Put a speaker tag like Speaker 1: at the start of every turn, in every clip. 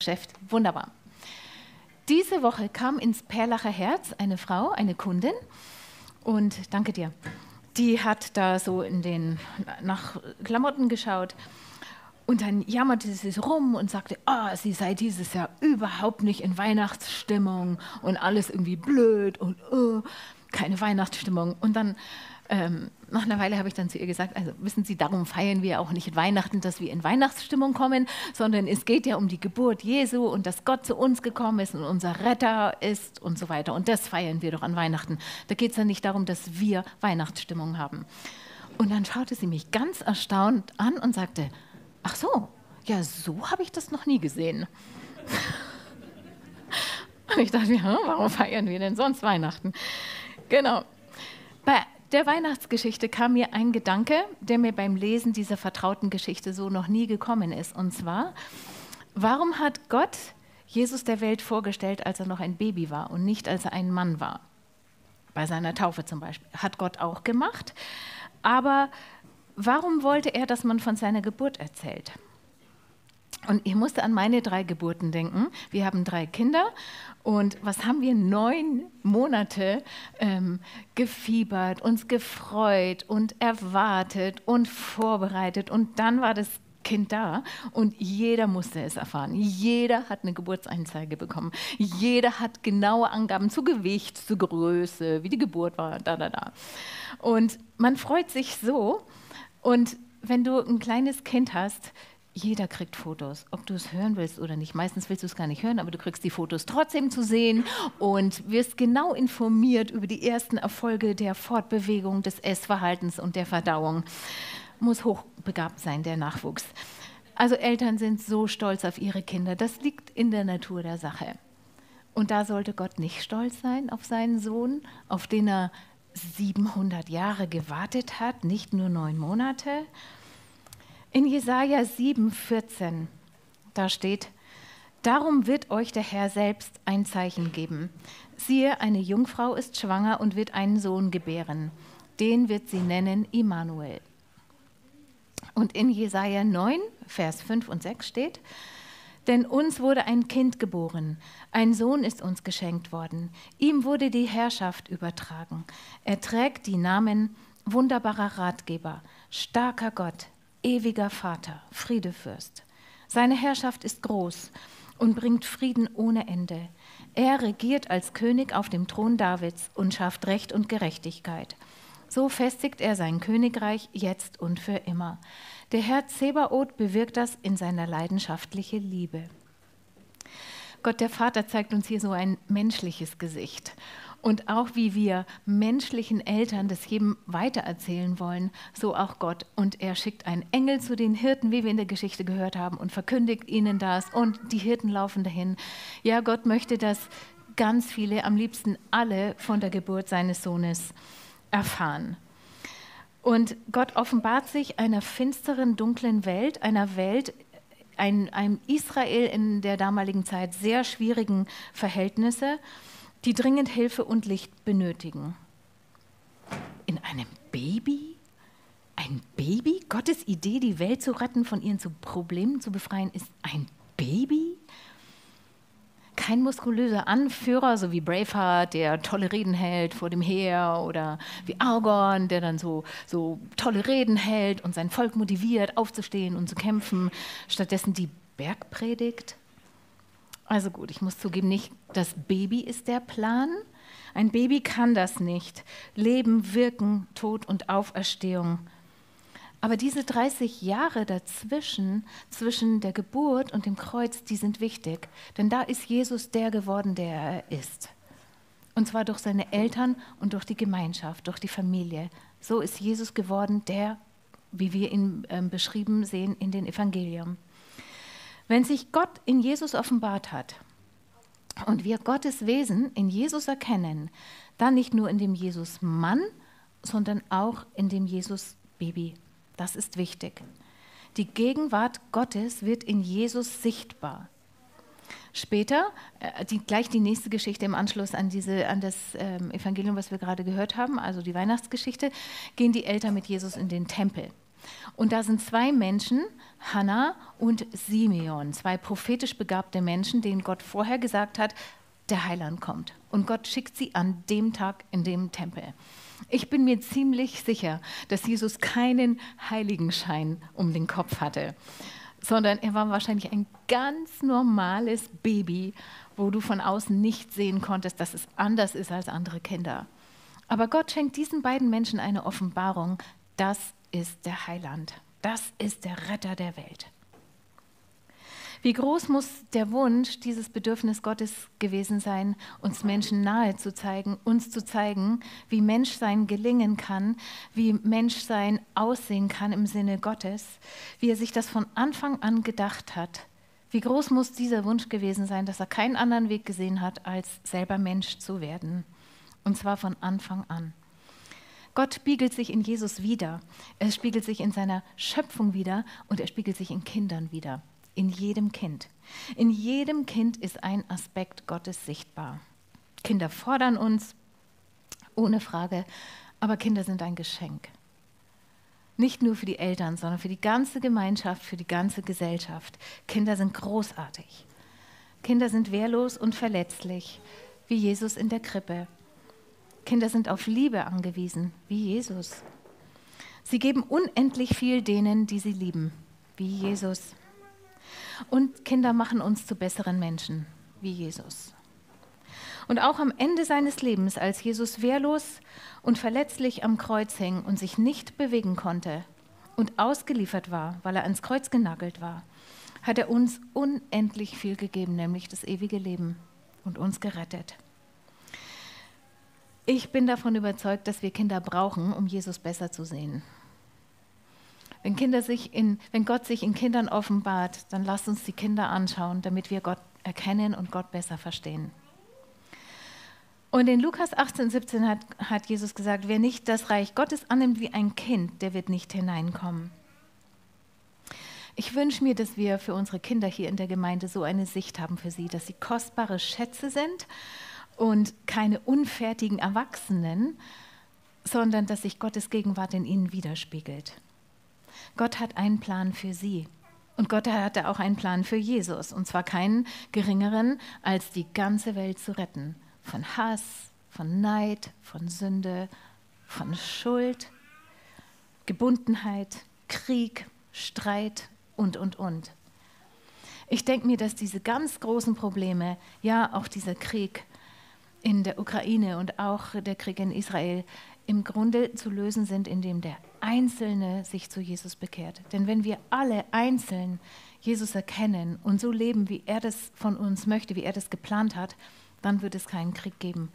Speaker 1: Geschäft. Wunderbar. Diese Woche kam ins Perlacher Herz eine Frau, eine Kundin, und danke dir. Die hat da so in den nach Klamotten geschaut und dann jammerte sie rum und sagte, oh, sie sei dieses Jahr überhaupt nicht in Weihnachtsstimmung und alles irgendwie blöd und oh, keine Weihnachtsstimmung. Und dann ähm, nach einer Weile habe ich dann zu ihr gesagt, also wissen Sie, darum feiern wir auch nicht Weihnachten, dass wir in Weihnachtsstimmung kommen, sondern es geht ja um die Geburt Jesu und dass Gott zu uns gekommen ist und unser Retter ist und so weiter. Und das feiern wir doch an Weihnachten. Da geht es ja nicht darum, dass wir Weihnachtsstimmung haben. Und dann schaute sie mich ganz erstaunt an und sagte, ach so, ja, so habe ich das noch nie gesehen. und ich dachte, ja, warum feiern wir denn sonst Weihnachten? Genau. Bei der Weihnachtsgeschichte kam mir ein Gedanke, der mir beim Lesen dieser vertrauten Geschichte so noch nie gekommen ist. Und zwar, warum hat Gott Jesus der Welt vorgestellt, als er noch ein Baby war und nicht als er ein Mann war? Bei seiner Taufe zum Beispiel. Hat Gott auch gemacht. Aber warum wollte er, dass man von seiner Geburt erzählt? Und ich musste an meine drei Geburten denken. Wir haben drei Kinder und was haben wir neun Monate ähm, gefiebert, uns gefreut und erwartet und vorbereitet. Und dann war das Kind da und jeder musste es erfahren. Jeder hat eine Geburtseinzeige bekommen. Jeder hat genaue Angaben zu Gewicht, zu Größe, wie die Geburt war, da, da, da. Und man freut sich so. Und wenn du ein kleines Kind hast, jeder kriegt Fotos, ob du es hören willst oder nicht. Meistens willst du es gar nicht hören, aber du kriegst die Fotos trotzdem zu sehen und wirst genau informiert über die ersten Erfolge der Fortbewegung, des Essverhaltens und der Verdauung. Muss hochbegabt sein, der Nachwuchs. Also Eltern sind so stolz auf ihre Kinder. Das liegt in der Natur der Sache. Und da sollte Gott nicht stolz sein auf seinen Sohn, auf den er 700 Jahre gewartet hat, nicht nur neun Monate. In Jesaja 7,14, da steht: Darum wird euch der Herr selbst ein Zeichen geben. Siehe, eine Jungfrau ist schwanger und wird einen Sohn gebären. Den wird sie nennen Immanuel. Und in Jesaja 9, Vers 5 und 6 steht: Denn uns wurde ein Kind geboren, ein Sohn ist uns geschenkt worden. Ihm wurde die Herrschaft übertragen. Er trägt die Namen Wunderbarer Ratgeber, starker Gott, ewiger Vater, Friedefürst. Seine Herrschaft ist groß und bringt Frieden ohne Ende. Er regiert als König auf dem Thron Davids und schafft Recht und Gerechtigkeit. So festigt er sein Königreich jetzt und für immer. Der Herr Zebaoth bewirkt das in seiner leidenschaftlichen Liebe. Gott der Vater zeigt uns hier so ein menschliches Gesicht und auch wie wir menschlichen Eltern das jedem weitererzählen wollen, so auch Gott. Und er schickt einen Engel zu den Hirten, wie wir in der Geschichte gehört haben, und verkündigt ihnen das. Und die Hirten laufen dahin. Ja, Gott möchte, dass ganz viele, am liebsten alle, von der Geburt seines Sohnes erfahren. Und Gott offenbart sich einer finsteren, dunklen Welt, einer Welt, ein, einem Israel in der damaligen Zeit sehr schwierigen Verhältnisse die dringend Hilfe und Licht benötigen. In einem Baby? Ein Baby? Gottes Idee, die Welt zu retten, von ihren Problemen zu befreien, ist ein Baby? Kein muskulöser Anführer, so wie Braveheart, der tolle Reden hält vor dem Heer, oder wie Argon, der dann so, so tolle Reden hält und sein Volk motiviert, aufzustehen und zu kämpfen. Stattdessen die Bergpredigt, also gut, ich muss zugeben, nicht das Baby ist der Plan. Ein Baby kann das nicht. Leben, Wirken, Tod und Auferstehung. Aber diese 30 Jahre dazwischen, zwischen der Geburt und dem Kreuz, die sind wichtig. Denn da ist Jesus der geworden, der er ist. Und zwar durch seine Eltern und durch die Gemeinschaft, durch die Familie. So ist Jesus geworden, der, wie wir ihn äh, beschrieben sehen in den Evangelien. Wenn sich Gott in Jesus offenbart hat und wir Gottes Wesen in Jesus erkennen, dann nicht nur in dem Jesus Mann, sondern auch in dem Jesus Baby. Das ist wichtig. Die Gegenwart Gottes wird in Jesus sichtbar. Später, äh, die, gleich die nächste Geschichte im Anschluss an, diese, an das ähm, Evangelium, was wir gerade gehört haben, also die Weihnachtsgeschichte, gehen die Eltern mit Jesus in den Tempel. Und da sind zwei Menschen, Hannah und Simeon, zwei prophetisch begabte Menschen, denen Gott vorher gesagt hat, der Heiland kommt. Und Gott schickt sie an dem Tag in dem Tempel. Ich bin mir ziemlich sicher, dass Jesus keinen Heiligenschein um den Kopf hatte, sondern er war wahrscheinlich ein ganz normales Baby, wo du von außen nicht sehen konntest, dass es anders ist als andere Kinder. Aber Gott schenkt diesen beiden Menschen eine Offenbarung. Das ist der Heiland. Das ist der Retter der Welt. Wie groß muss der Wunsch, dieses Bedürfnis Gottes gewesen sein, uns Menschen nahe zu zeigen, uns zu zeigen, wie Menschsein gelingen kann, wie Menschsein aussehen kann im Sinne Gottes, wie er sich das von Anfang an gedacht hat. Wie groß muss dieser Wunsch gewesen sein, dass er keinen anderen Weg gesehen hat, als selber Mensch zu werden. Und zwar von Anfang an. Gott spiegelt sich in Jesus wieder. Er spiegelt sich in seiner Schöpfung wieder und er spiegelt sich in Kindern wieder in jedem Kind. In jedem Kind ist ein Aspekt Gottes sichtbar. Kinder fordern uns, ohne Frage, aber Kinder sind ein Geschenk. Nicht nur für die Eltern, sondern für die ganze Gemeinschaft, für die ganze Gesellschaft. Kinder sind großartig. Kinder sind wehrlos und verletzlich, wie Jesus in der Krippe. Kinder sind auf Liebe angewiesen, wie Jesus. Sie geben unendlich viel denen, die sie lieben, wie Jesus. Und Kinder machen uns zu besseren Menschen, wie Jesus. Und auch am Ende seines Lebens, als Jesus wehrlos und verletzlich am Kreuz hing und sich nicht bewegen konnte und ausgeliefert war, weil er ans Kreuz genagelt war, hat er uns unendlich viel gegeben, nämlich das ewige Leben und uns gerettet. Ich bin davon überzeugt, dass wir Kinder brauchen, um Jesus besser zu sehen. Wenn, Kinder sich in, wenn Gott sich in Kindern offenbart, dann lasst uns die Kinder anschauen, damit wir Gott erkennen und Gott besser verstehen. Und in Lukas 18, 17 hat, hat Jesus gesagt, wer nicht das Reich Gottes annimmt wie ein Kind, der wird nicht hineinkommen. Ich wünsche mir, dass wir für unsere Kinder hier in der Gemeinde so eine Sicht haben für sie, dass sie kostbare Schätze sind und keine unfertigen Erwachsenen, sondern dass sich Gottes Gegenwart in ihnen widerspiegelt. Gott hat einen Plan für sie. Und Gott hatte auch einen Plan für Jesus. Und zwar keinen geringeren, als die ganze Welt zu retten. Von Hass, von Neid, von Sünde, von Schuld, Gebundenheit, Krieg, Streit und, und, und. Ich denke mir, dass diese ganz großen Probleme, ja auch dieser Krieg in der Ukraine und auch der Krieg in Israel, im Grunde zu lösen sind, indem der Einzelne sich zu Jesus bekehrt. Denn wenn wir alle einzeln Jesus erkennen und so leben, wie er das von uns möchte, wie er das geplant hat, dann wird es keinen Krieg geben.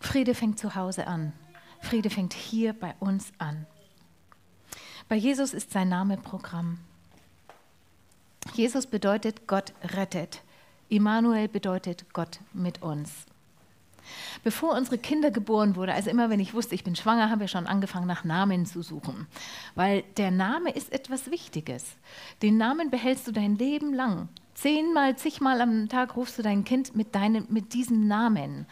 Speaker 1: Friede fängt zu Hause an. Friede fängt hier bei uns an. Bei Jesus ist sein Name Programm. Jesus bedeutet Gott rettet. Immanuel bedeutet Gott mit uns. Bevor unsere Kinder geboren wurden, also immer wenn ich wusste, ich bin schwanger, haben wir schon angefangen, nach Namen zu suchen. Weil der Name ist etwas Wichtiges. Den Namen behältst du dein Leben lang. Zehnmal, zigmal am Tag rufst du dein Kind mit, deinem, mit diesem Namen.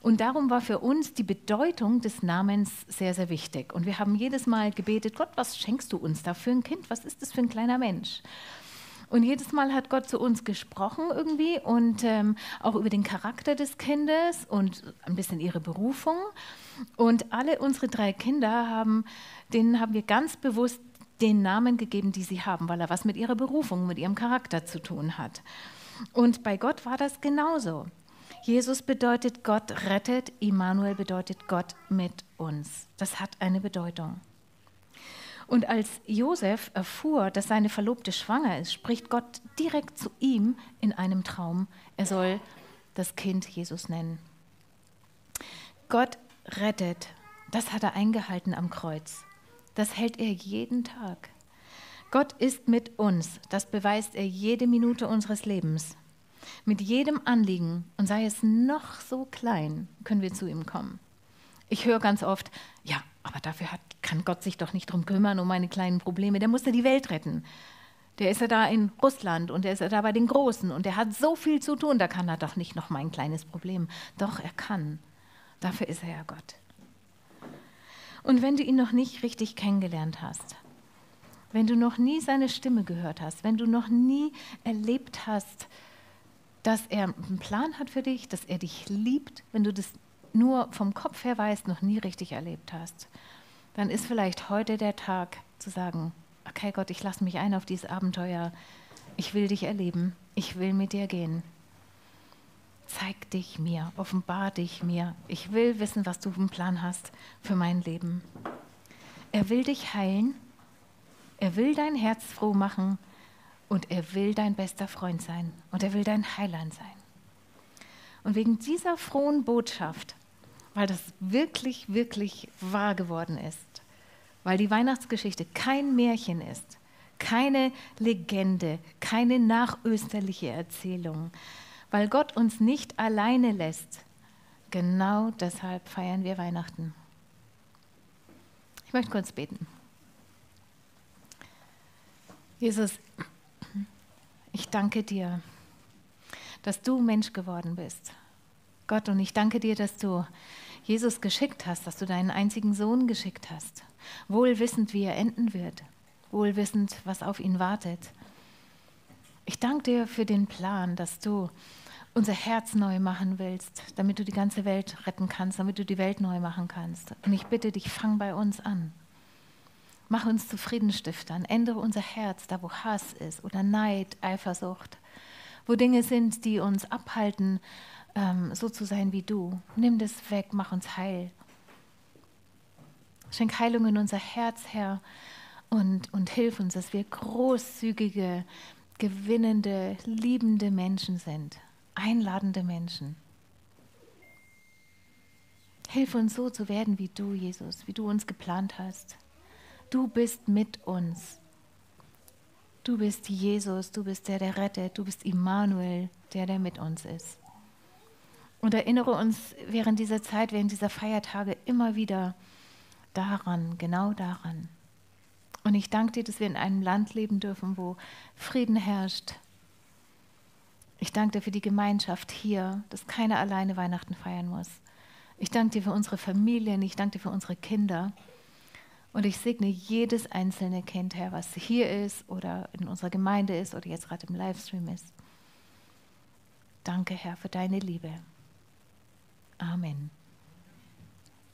Speaker 1: Und darum war für uns die Bedeutung des Namens sehr, sehr wichtig. Und wir haben jedes Mal gebetet, Gott, was schenkst du uns da für ein Kind? Was ist das für ein kleiner Mensch? Und jedes Mal hat Gott zu uns gesprochen irgendwie und ähm, auch über den Charakter des Kindes und ein bisschen ihre Berufung. Und alle unsere drei Kinder haben, denen haben wir ganz bewusst den Namen gegeben, die sie haben, weil er was mit ihrer Berufung, mit ihrem Charakter zu tun hat. Und bei Gott war das genauso. Jesus bedeutet Gott rettet, Immanuel bedeutet Gott mit uns. Das hat eine Bedeutung. Und als Josef erfuhr, dass seine Verlobte schwanger ist, spricht Gott direkt zu ihm in einem Traum. Er soll das Kind Jesus nennen. Gott rettet. Das hat er eingehalten am Kreuz. Das hält er jeden Tag. Gott ist mit uns. Das beweist er jede Minute unseres Lebens. Mit jedem Anliegen, und sei es noch so klein, können wir zu ihm kommen. Ich höre ganz oft, ja, aber dafür hat, kann Gott sich doch nicht drum kümmern, um meine kleinen Probleme. Der muss ja die Welt retten. Der ist ja da in Russland und der ist ja da bei den Großen und der hat so viel zu tun, da kann er doch nicht noch mein kleines Problem. Doch, er kann. Dafür ist er ja Gott. Und wenn du ihn noch nicht richtig kennengelernt hast, wenn du noch nie seine Stimme gehört hast, wenn du noch nie erlebt hast, dass er einen Plan hat für dich, dass er dich liebt, wenn du das nur vom Kopf her weißt, noch nie richtig erlebt hast, dann ist vielleicht heute der Tag zu sagen, okay Gott, ich lasse mich ein auf dieses Abenteuer, ich will dich erleben, ich will mit dir gehen. Zeig dich mir, offenbar dich mir. Ich will wissen, was du einen Plan hast für mein Leben. Er will dich heilen, er will dein Herz froh machen und er will dein bester Freund sein und er will dein Heiland sein. Und wegen dieser frohen Botschaft, weil das wirklich, wirklich wahr geworden ist, weil die Weihnachtsgeschichte kein Märchen ist, keine Legende, keine nachösterliche Erzählung, weil Gott uns nicht alleine lässt. Genau deshalb feiern wir Weihnachten. Ich möchte kurz beten. Jesus, ich danke dir, dass du Mensch geworden bist. Gott, und ich danke dir, dass du Jesus geschickt hast, dass du deinen einzigen Sohn geschickt hast, wohl wissend, wie er enden wird, wohl wissend, was auf ihn wartet. Ich danke dir für den Plan, dass du unser Herz neu machen willst, damit du die ganze Welt retten kannst, damit du die Welt neu machen kannst. Und ich bitte dich, fang bei uns an. Mach uns zu Friedenstiftern. Ändere unser Herz, da wo Hass ist oder Neid, Eifersucht, wo Dinge sind, die uns abhalten, ähm, so zu sein wie du. Nimm das weg, mach uns heil. Schenk Heilung in unser Herz, Herr, und, und hilf uns, dass wir großzügige, gewinnende, liebende Menschen sind einladende Menschen. Hilf uns so zu werden wie du, Jesus, wie du uns geplant hast. Du bist mit uns. Du bist Jesus, du bist der, der rettet, du bist Immanuel, der, der mit uns ist. Und erinnere uns während dieser Zeit, während dieser Feiertage immer wieder daran, genau daran. Und ich danke dir, dass wir in einem Land leben dürfen, wo Frieden herrscht, ich danke dir für die Gemeinschaft hier, dass keiner alleine Weihnachten feiern muss. Ich danke dir für unsere Familien, ich danke dir für unsere Kinder. Und ich segne jedes einzelne Kind, Herr, was hier ist oder in unserer Gemeinde ist oder jetzt gerade im Livestream ist. Danke, Herr, für deine Liebe. Amen.